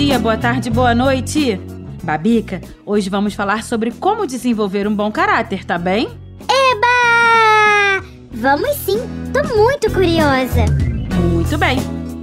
Dia, boa tarde, boa noite. Babica, hoje vamos falar sobre como desenvolver um bom caráter, tá bem? Eba! Vamos sim, tô muito curiosa. Muito bem.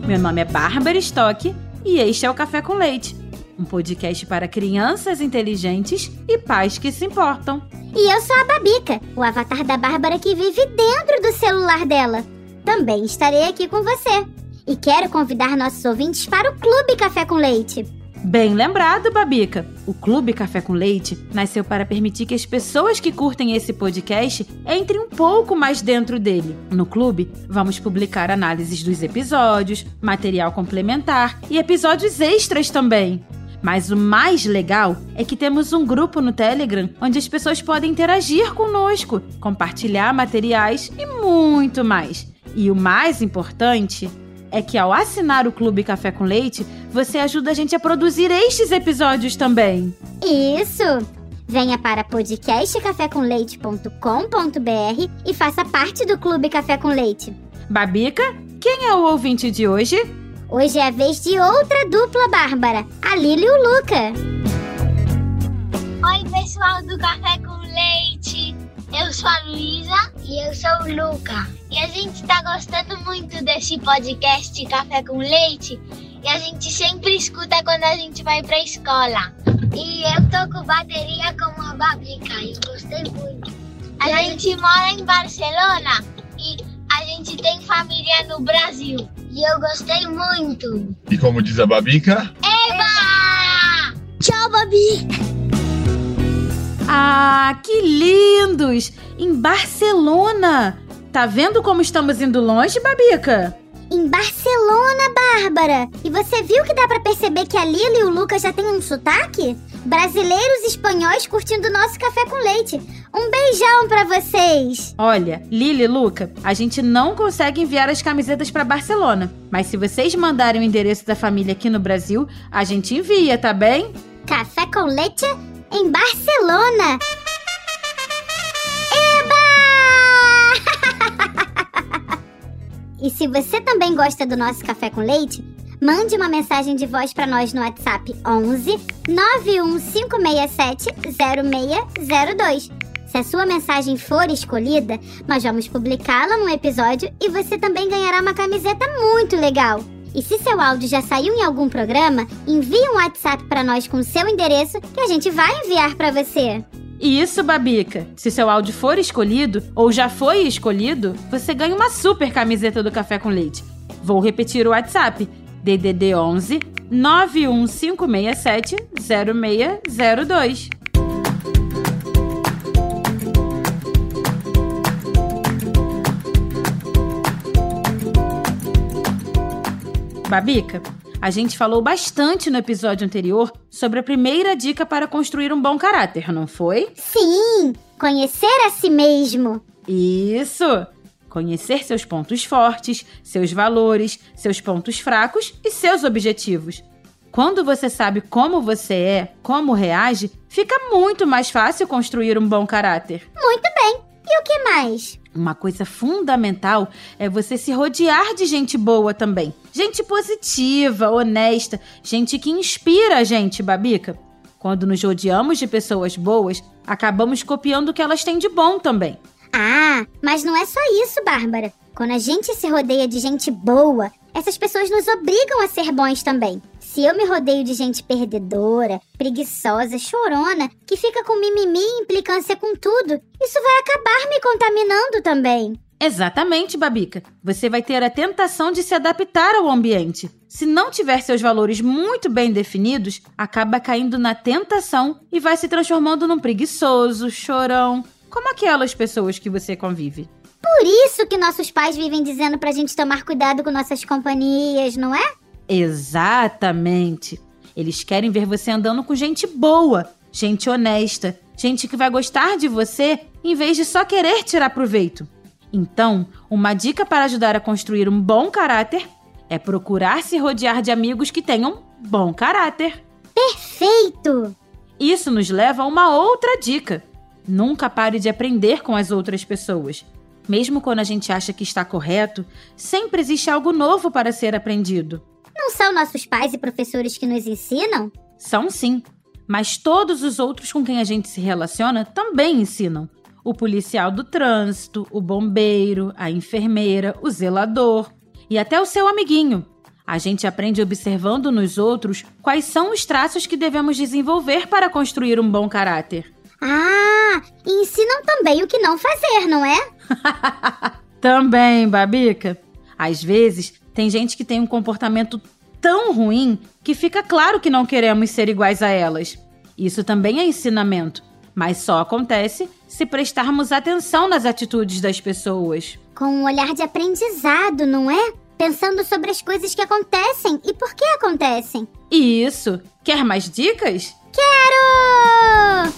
Meu nome é Bárbara Stock e este é o Café com Leite, um podcast para crianças inteligentes e pais que se importam. E eu sou a Babica, o avatar da Bárbara que vive dentro do celular dela. Também estarei aqui com você. E quero convidar nossos ouvintes para o Clube Café com Leite. Bem lembrado, Babica! O Clube Café com Leite nasceu para permitir que as pessoas que curtem esse podcast entrem um pouco mais dentro dele. No clube, vamos publicar análises dos episódios, material complementar e episódios extras também. Mas o mais legal é que temos um grupo no Telegram onde as pessoas podem interagir conosco, compartilhar materiais e muito mais. E o mais importante é que ao assinar o Clube Café com Leite, você ajuda a gente a produzir estes episódios também. Isso! Venha para podcastcafécomleite.com.br e faça parte do Clube Café com Leite. Babica, quem é o ouvinte de hoje? Hoje é a vez de outra dupla Bárbara, a Lili e o Luca. Oi, pessoal do Café com Leite. Eu sou a Luísa e eu sou o Luca. E a gente tá gostando muito desse podcast Café com Leite e a gente sempre escuta quando a gente vai pra escola. E eu tô com bateria como a Babica e eu gostei muito. A gente mora em Barcelona e a gente tem família no Brasil. E eu gostei muito. E como diz a Babica, Eba! Tchau, Babi! Ah, que lindos! Em Barcelona! Tá vendo como estamos indo longe, Babica? Em Barcelona, Bárbara! E você viu que dá pra perceber que a Lila e o Lucas já têm um sotaque? Brasileiros e espanhóis curtindo nosso café com leite. Um beijão pra vocês! Olha, Lili e Luca, a gente não consegue enviar as camisetas para Barcelona. Mas se vocês mandarem o endereço da família aqui no Brasil, a gente envia, tá bem? Café com leite em Barcelona! E se você também gosta do nosso café com leite, mande uma mensagem de voz para nós no WhatsApp 11 91567 0602. Se a sua mensagem for escolhida, nós vamos publicá-la num episódio e você também ganhará uma camiseta muito legal. E se seu áudio já saiu em algum programa, envie um WhatsApp para nós com seu endereço que a gente vai enviar para você. Isso, Babica! Se seu áudio for escolhido ou já foi escolhido, você ganha uma super camiseta do Café com Leite. Vou repetir o WhatsApp: DDD 11 91567 0602. Babica, a gente falou bastante no episódio anterior sobre a primeira dica para construir um bom caráter, não foi? Sim, conhecer a si mesmo. Isso! Conhecer seus pontos fortes, seus valores, seus pontos fracos e seus objetivos. Quando você sabe como você é, como reage, fica muito mais fácil construir um bom caráter. Muito. E o que mais? Uma coisa fundamental é você se rodear de gente boa também. Gente positiva, honesta, gente que inspira a gente, Babica. Quando nos rodeamos de pessoas boas, acabamos copiando o que elas têm de bom também. Ah, mas não é só isso, Bárbara. Quando a gente se rodeia de gente boa, essas pessoas nos obrigam a ser bons também. Se eu me rodeio de gente perdedora, preguiçosa, chorona, que fica com mimimi e implicância com tudo, isso vai acabar me contaminando também. Exatamente, Babica. Você vai ter a tentação de se adaptar ao ambiente. Se não tiver seus valores muito bem definidos, acaba caindo na tentação e vai se transformando num preguiçoso, chorão, como aquelas pessoas que você convive. Por isso que nossos pais vivem dizendo pra gente tomar cuidado com nossas companhias, não é? Exatamente. Eles querem ver você andando com gente boa, gente honesta, gente que vai gostar de você em vez de só querer tirar proveito. Então, uma dica para ajudar a construir um bom caráter é procurar se rodear de amigos que tenham bom caráter. Perfeito! Isso nos leva a uma outra dica. Nunca pare de aprender com as outras pessoas. Mesmo quando a gente acha que está correto, sempre existe algo novo para ser aprendido. Não são nossos pais e professores que nos ensinam? São sim, mas todos os outros com quem a gente se relaciona também ensinam. O policial do trânsito, o bombeiro, a enfermeira, o zelador e até o seu amiguinho. A gente aprende observando nos outros quais são os traços que devemos desenvolver para construir um bom caráter. Ah, e ensinam também o que não fazer, não é? também, Babica. Às vezes, tem gente que tem um comportamento tão ruim que fica claro que não queremos ser iguais a elas. Isso também é ensinamento, mas só acontece se prestarmos atenção nas atitudes das pessoas. Com um olhar de aprendizado, não é? pensando sobre as coisas que acontecem e por que acontecem. Isso! Quer mais dicas? Quero!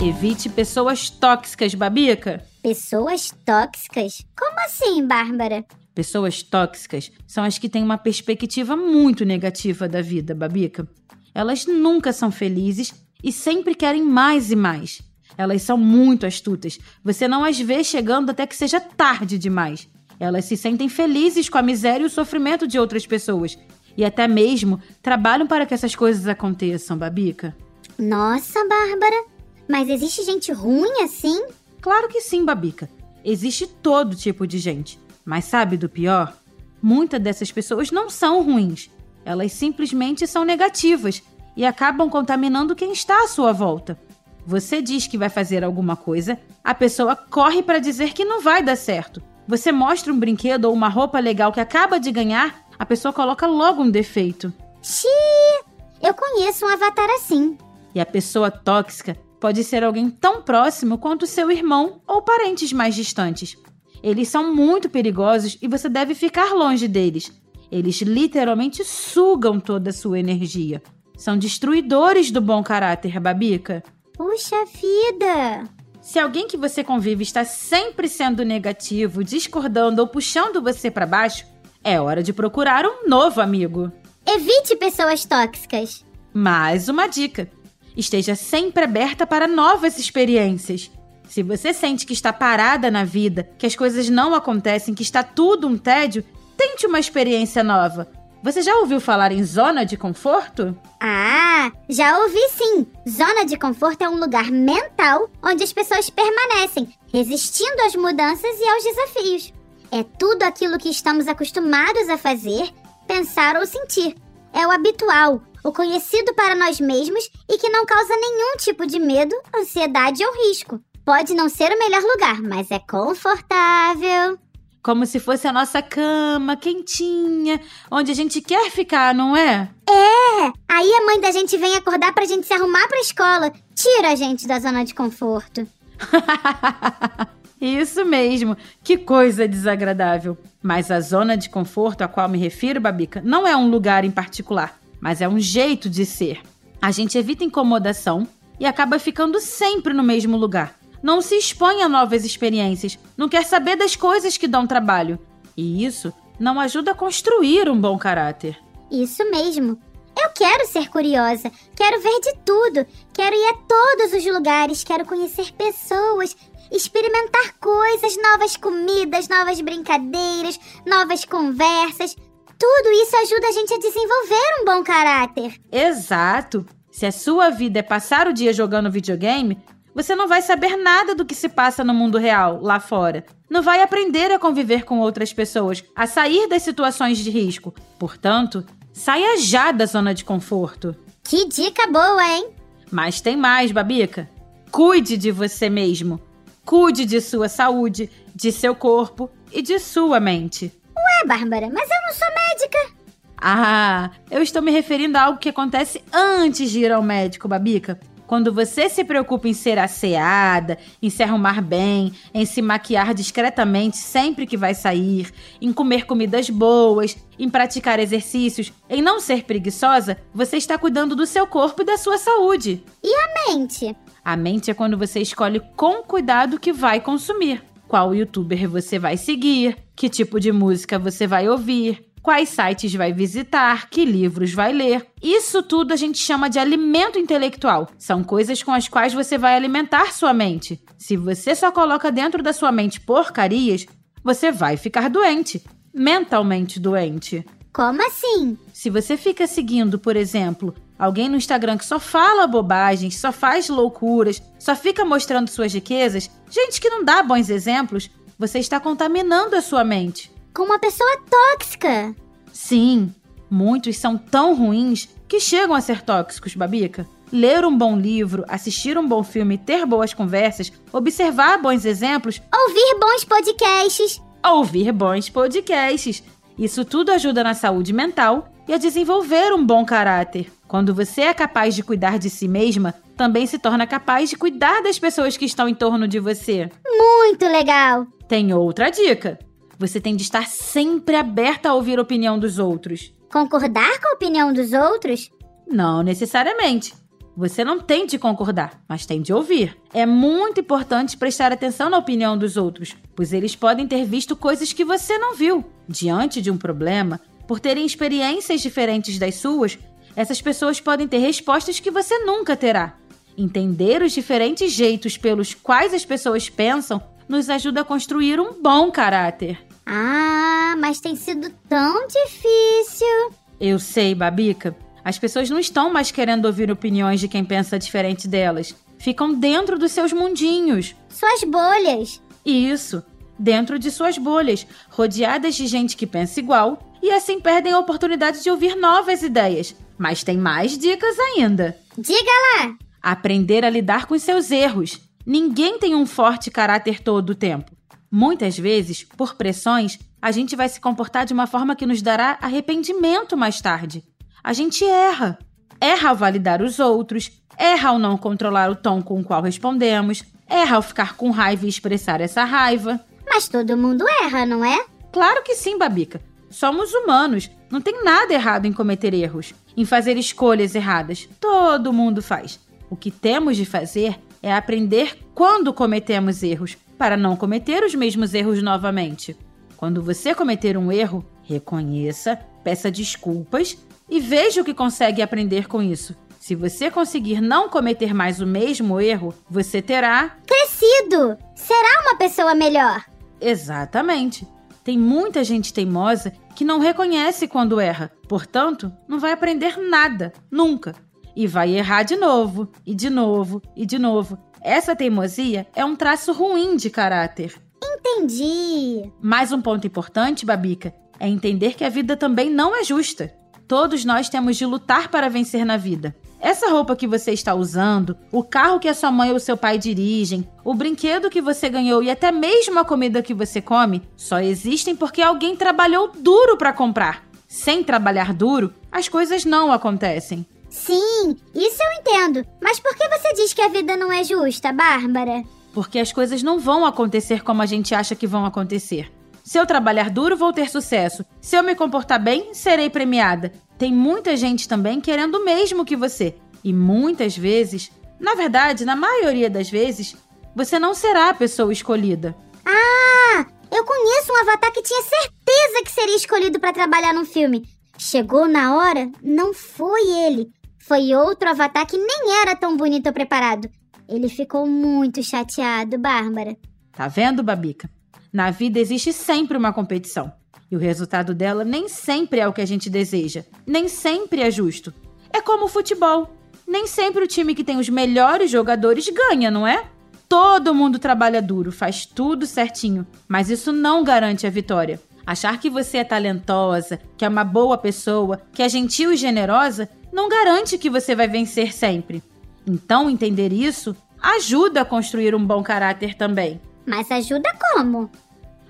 Evite pessoas tóxicas, Babica. Pessoas tóxicas? Como assim, Bárbara? Pessoas tóxicas são as que têm uma perspectiva muito negativa da vida, Babica. Elas nunca são felizes e sempre querem mais e mais. Elas são muito astutas. Você não as vê chegando até que seja tarde demais. Elas se sentem felizes com a miséria e o sofrimento de outras pessoas. E até mesmo trabalham para que essas coisas aconteçam, Babica. Nossa, Bárbara. Mas existe gente ruim assim? Claro que sim, Babica. Existe todo tipo de gente. Mas sabe do pior? Muitas dessas pessoas não são ruins. Elas simplesmente são negativas e acabam contaminando quem está à sua volta. Você diz que vai fazer alguma coisa, a pessoa corre para dizer que não vai dar certo. Você mostra um brinquedo ou uma roupa legal que acaba de ganhar, a pessoa coloca logo um defeito. Xiii! Eu conheço um avatar assim. E a pessoa tóxica pode ser alguém tão próximo quanto seu irmão ou parentes mais distantes. Eles são muito perigosos e você deve ficar longe deles. Eles literalmente sugam toda a sua energia. São destruidores do bom caráter, Babica. Puxa vida! Se alguém que você convive está sempre sendo negativo, discordando ou puxando você para baixo, é hora de procurar um novo amigo. Evite pessoas tóxicas. Mais uma dica: esteja sempre aberta para novas experiências. Se você sente que está parada na vida, que as coisas não acontecem, que está tudo um tédio, tente uma experiência nova. Você já ouviu falar em zona de conforto? Ah, já ouvi sim. Zona de conforto é um lugar mental onde as pessoas permanecem, resistindo às mudanças e aos desafios. É tudo aquilo que estamos acostumados a fazer, pensar ou sentir. É o habitual, o conhecido para nós mesmos e que não causa nenhum tipo de medo, ansiedade ou risco. Pode não ser o melhor lugar, mas é confortável como se fosse a nossa cama, quentinha, onde a gente quer ficar, não é? É! Aí a mãe da gente vem acordar pra gente se arrumar pra escola. Tira a gente da zona de conforto. Isso mesmo, que coisa desagradável. Mas a zona de conforto a qual me refiro, Babica, não é um lugar em particular, mas é um jeito de ser. A gente evita incomodação e acaba ficando sempre no mesmo lugar não se expõe a novas experiências, não quer saber das coisas que dão trabalho. E isso não ajuda a construir um bom caráter. Isso mesmo. Eu quero ser curiosa, quero ver de tudo, quero ir a todos os lugares, quero conhecer pessoas, experimentar coisas, novas comidas, novas brincadeiras, novas conversas. Tudo isso ajuda a gente a desenvolver um bom caráter. Exato. Se a sua vida é passar o dia jogando videogame, você não vai saber nada do que se passa no mundo real, lá fora. Não vai aprender a conviver com outras pessoas, a sair das situações de risco. Portanto, saia já da zona de conforto. Que dica boa, hein? Mas tem mais, Babica. Cuide de você mesmo. Cuide de sua saúde, de seu corpo e de sua mente. Ué, Bárbara, mas eu não sou médica. Ah, eu estou me referindo a algo que acontece antes de ir ao médico, Babica Quando você se preocupa em ser asseada, em se arrumar bem, em se maquiar discretamente sempre que vai sair, em comer comidas boas, em praticar exercícios, em não ser preguiçosa, você está cuidando do seu corpo e da sua saúde. E a mente? A mente é quando você escolhe com cuidado o que vai consumir. Qual youtuber você vai seguir, que tipo de música você vai ouvir, quais sites vai visitar, que livros vai ler. Isso tudo a gente chama de alimento intelectual. São coisas com as quais você vai alimentar sua mente. Se você só coloca dentro da sua mente porcarias, você vai ficar doente, mentalmente doente. Como assim? Se você fica seguindo, por exemplo, alguém no Instagram que só fala bobagens, só faz loucuras, só fica mostrando suas riquezas, gente que não dá bons exemplos, você está contaminando a sua mente com uma pessoa tóxica. Sim, muitos são tão ruins que chegam a ser tóxicos, Babica. Ler um bom livro, assistir um bom filme, ter boas conversas, observar bons exemplos, ouvir bons podcasts. Ouvir bons podcasts. Isso tudo ajuda na saúde mental e a desenvolver um bom caráter. Quando você é capaz de cuidar de si mesma, também se torna capaz de cuidar das pessoas que estão em torno de você. Muito legal! Tem outra dica. Você tem de estar sempre aberta a ouvir a opinião dos outros. Concordar com a opinião dos outros? Não necessariamente. Você não tem de concordar, mas tem de ouvir. É muito importante prestar atenção na opinião dos outros, pois eles podem ter visto coisas que você não viu. Diante de um problema, por terem experiências diferentes das suas, essas pessoas podem ter respostas que você nunca terá. Entender os diferentes jeitos pelos quais as pessoas pensam nos ajuda a construir um bom caráter. Ah, mas tem sido tão difícil. Eu sei, Babica. As pessoas não estão mais querendo ouvir opiniões de quem pensa diferente delas. Ficam dentro dos seus mundinhos. Suas bolhas. Isso, dentro de suas bolhas, rodeadas de gente que pensa igual e assim perdem a oportunidade de ouvir novas ideias. Mas tem mais dicas ainda. Diga lá! Aprender a lidar com seus erros. Ninguém tem um forte caráter todo o tempo. Muitas vezes, por pressões, a gente vai se comportar de uma forma que nos dará arrependimento mais tarde. A gente erra. Erra ao validar os outros, erra ao não controlar o tom com o qual respondemos, erra ao ficar com raiva e expressar essa raiva. Mas todo mundo erra, não é? Claro que sim, Babica. Somos humanos. Não tem nada errado em cometer erros, em fazer escolhas erradas. Todo mundo faz. O que temos de fazer é aprender quando cometemos erros, para não cometer os mesmos erros novamente. Quando você cometer um erro, reconheça, peça desculpas e veja o que consegue aprender com isso. Se você conseguir não cometer mais o mesmo erro, você terá crescido. Será uma pessoa melhor. Exatamente. Tem muita gente teimosa que não reconhece quando erra, portanto, não vai aprender nada, nunca. E vai errar de novo, e de novo, e de novo, essa teimosia é um traço ruim de caráter. Entendi. Mais um ponto importante, Babica, é entender que a vida também não é justa. Todos nós temos de lutar para vencer na vida. Essa roupa que você está usando, o carro que a sua mãe ou seu pai dirigem, o brinquedo que você ganhou e até mesmo a comida que você come, só existem porque alguém trabalhou duro para comprar. Sem trabalhar duro, as coisas não acontecem. Sim, isso eu entendo. Mas por que você diz que a vida não é justa, Bárbara? Porque as coisas não vão acontecer como a gente acha que vão acontecer. Se eu trabalhar duro, vou ter sucesso. Se eu me comportar bem, serei premiada. Tem muita gente também querendo o mesmo que você. E muitas vezes, na verdade, na maioria das vezes, você não será a pessoa escolhida. Ah, eu conheço um avatar que tinha certeza que seria escolhido para trabalhar no filme. Chegou na hora, não foi ele. Foi outro avatar que nem era tão bonito ou preparado. Ele ficou muito chateado, Bárbara. Tá vendo, Babica? Na vida existe sempre uma competição. E o resultado dela nem sempre é o que a gente deseja. Nem sempre é justo. É como o futebol. Nem sempre o time que tem os melhores jogadores ganha, não é? Todo mundo trabalha duro, faz tudo certinho, mas isso não garante a vitória. Achar que você é talentosa, que é uma boa pessoa, que é gentil e generosa não garante que você vai vencer sempre. Então, entender isso ajuda a construir um bom caráter também. Mas ajuda como?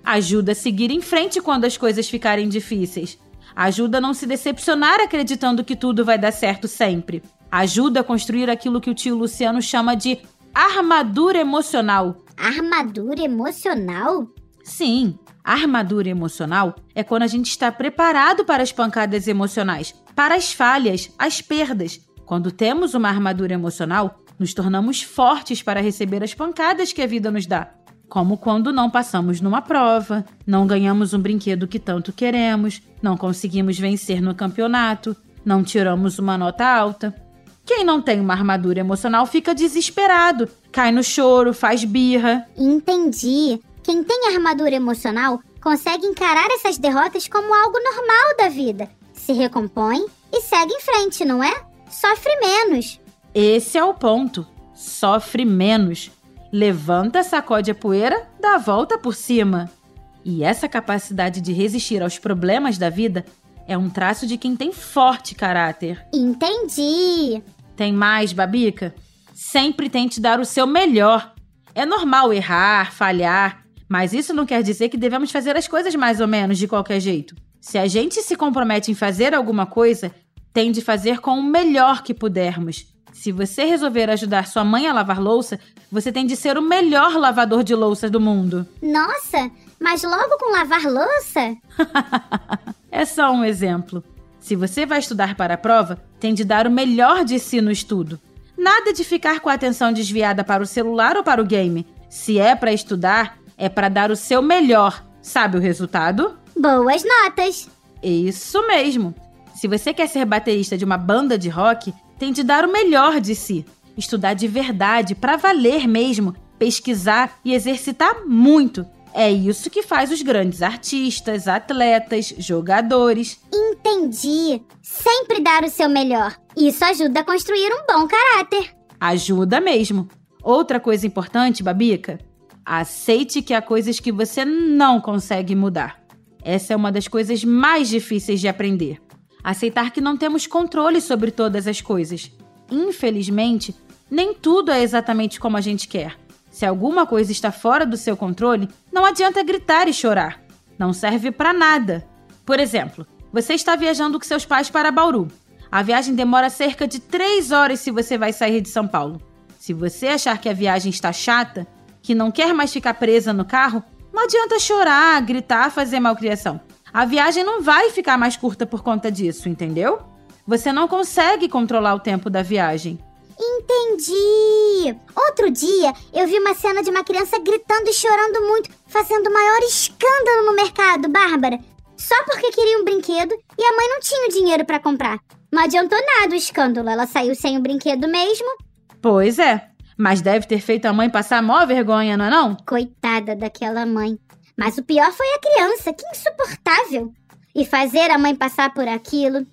Ajuda a seguir em frente quando as coisas ficarem difíceis. Ajuda a não se decepcionar acreditando que tudo vai dar certo sempre. Ajuda a construir aquilo que o tio Luciano chama de armadura emocional. Armadura emocional? Sim, armadura emocional é quando a gente está preparado para as pancadas emocionais, para as falhas, as perdas. Quando temos uma armadura emocional, nos tornamos fortes para receber as pancadas que a vida nos dá. Como quando não passamos numa prova, não ganhamos um brinquedo que tanto queremos, não conseguimos vencer no campeonato, não tiramos uma nota alta. Quem não tem uma armadura emocional fica desesperado, cai no choro, faz birra. Entendi. Quem tem armadura emocional consegue encarar essas derrotas como algo normal da vida, se recompõe e segue em frente, não é? Sofre menos. Esse é o ponto. Sofre menos. Levanta, sacode a poeira, dá a volta por cima. E essa capacidade de resistir aos problemas da vida é um traço de quem tem forte caráter. Entendi. Tem mais, Babica? Sempre tente dar o seu melhor. É normal errar, falhar, mas isso não quer dizer que devemos fazer as coisas mais ou menos de qualquer jeito. Se a gente se compromete em fazer alguma coisa, tem de fazer com o melhor que pudermos. Se você resolver ajudar sua mãe a lavar louça, você tem de ser o melhor lavador de louças do mundo. Nossa, mas logo com lavar louça? é só um exemplo. Se você vai estudar para a prova, tem de dar o melhor de si no estudo. Nada de ficar com a atenção desviada para o celular ou para o game. Se é para estudar, é para dar o seu melhor. Sabe o resultado? Boas notas. Isso mesmo. Se você quer ser baterista de uma banda de rock, tem de dar o melhor de si. Estudar de verdade, para valer mesmo, pesquisar e exercitar muito. É isso que faz os grandes artistas, atletas, jogadores. Entendi. Sempre dar o seu melhor. Isso ajuda a construir um bom caráter. Ajuda mesmo. Outra coisa importante, Babica, aceite que há coisas que você não consegue mudar. Essa é uma das coisas mais difíceis de aprender. Aceitar que não temos controle sobre todas as coisas. Infelizmente, nem tudo é exatamente como a gente quer. Se alguma coisa está fora do seu controle, não adianta gritar e chorar. Não serve para nada. Por exemplo, você está viajando com seus pais para Bauru. A viagem demora cerca de 3 horas se você vai sair de São Paulo. Se você achar que a viagem está chata, que não quer mais ficar presa no carro, não adianta chorar, gritar, fazer malcriação. A viagem não vai ficar mais curta por conta disso, entendeu? Você não consegue controlar o tempo da viagem. Entendi! Outro dia eu vi uma cena de uma criança gritando e chorando muito, fazendo o maior escândalo no mercado, Bárbara. Só porque queria um brinquedo e a mãe não tinha o dinheiro para comprar. Não adiantou nada o escândalo, ela saiu sem o brinquedo mesmo. Pois é, mas deve ter feito a mãe passar mó vergonha, não é não? Coitada daquela mãe. Mas o pior foi a criança, que insuportável. E fazer a mãe passar por aquilo.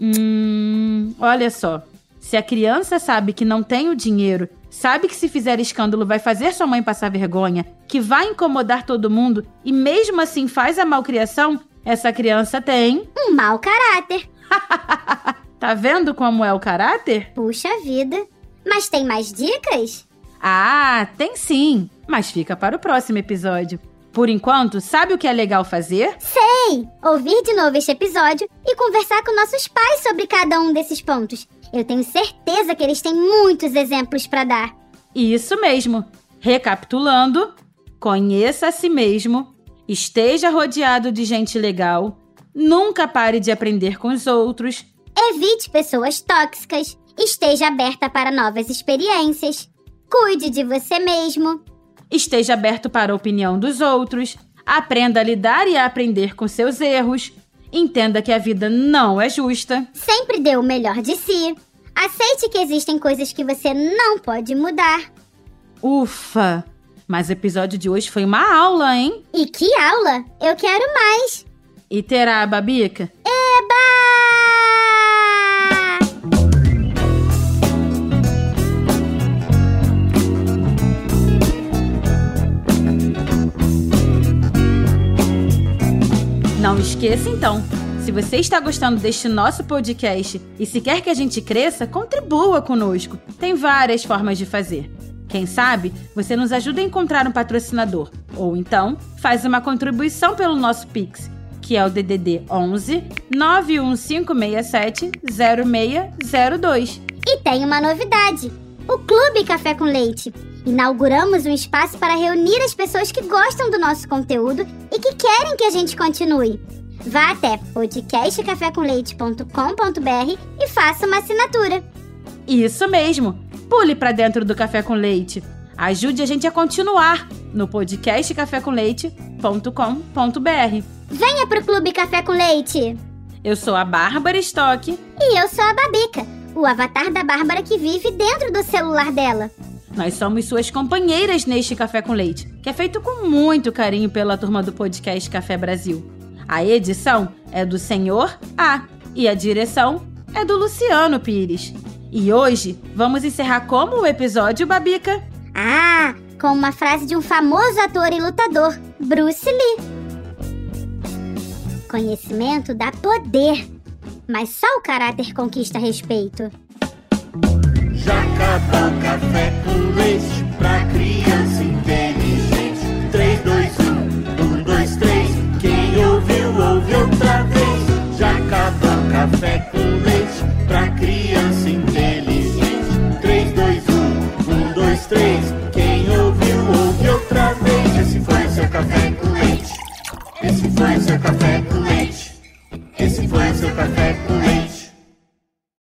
Hum, olha só. Se a criança sabe que não tem o dinheiro, sabe que se fizer escândalo vai fazer sua mãe passar vergonha, que vai incomodar todo mundo e mesmo assim faz a malcriação, essa criança tem um mau caráter. tá vendo como é o caráter? Puxa vida. Mas tem mais dicas? Ah, tem sim, mas fica para o próximo episódio. Por enquanto, sabe o que é legal fazer? Sei! Ouvir de novo este episódio e conversar com nossos pais sobre cada um desses pontos. Eu tenho certeza que eles têm muitos exemplos para dar. Isso mesmo. Recapitulando, conheça a si mesmo, esteja rodeado de gente legal, nunca pare de aprender com os outros, evite pessoas tóxicas, esteja aberta para novas experiências, cuide de você mesmo, esteja aberto para a opinião dos outros, aprenda a lidar e a aprender com seus erros, entenda que a vida não é justa, sempre dê o melhor de si, aceite que existem coisas que você não pode mudar. Ufa! Mas o episódio de hoje foi uma aula, hein? E que aula? Eu quero mais! E terá, Babica? Não esqueça então, se você está gostando deste nosso podcast e se quer que a gente cresça, contribua conosco. Tem várias formas de fazer. Quem sabe você nos ajuda a encontrar um patrocinador ou então faz uma contribuição pelo nosso Pix, que é o DDD 11 91567 0602. E tem uma novidade: o Clube Café com Leite. Inauguramos um espaço para reunir as pessoas que gostam do nosso conteúdo e que querem que a gente continue. Vá até podcastcafécomleite.com.br e faça uma assinatura. Isso mesmo! Pule para dentro do Café com Leite. Ajude a gente a continuar no podcastcafécomleite.com.br. Venha pro Clube Café com Leite! Eu sou a Bárbara Stock. E eu sou a Babica, o avatar da Bárbara que vive dentro do celular dela. Nós somos suas companheiras neste Café com Leite, que é feito com muito carinho pela turma do podcast Café Brasil. A edição é do Senhor A e a direção é do Luciano Pires. E hoje vamos encerrar como o episódio, Babica? Ah, com uma frase de um famoso ator e lutador, Bruce Lee. Conhecimento dá poder, mas só o caráter conquista respeito. Já acabou o café com leite pra criança café com leite pra criança inteligente. 3, 2, 1, 1, 2, 3. Quem ouviu, ouve outra vez. Esse foi seu café com leite. Esse foi seu café com leite. Esse foi seu café com leite.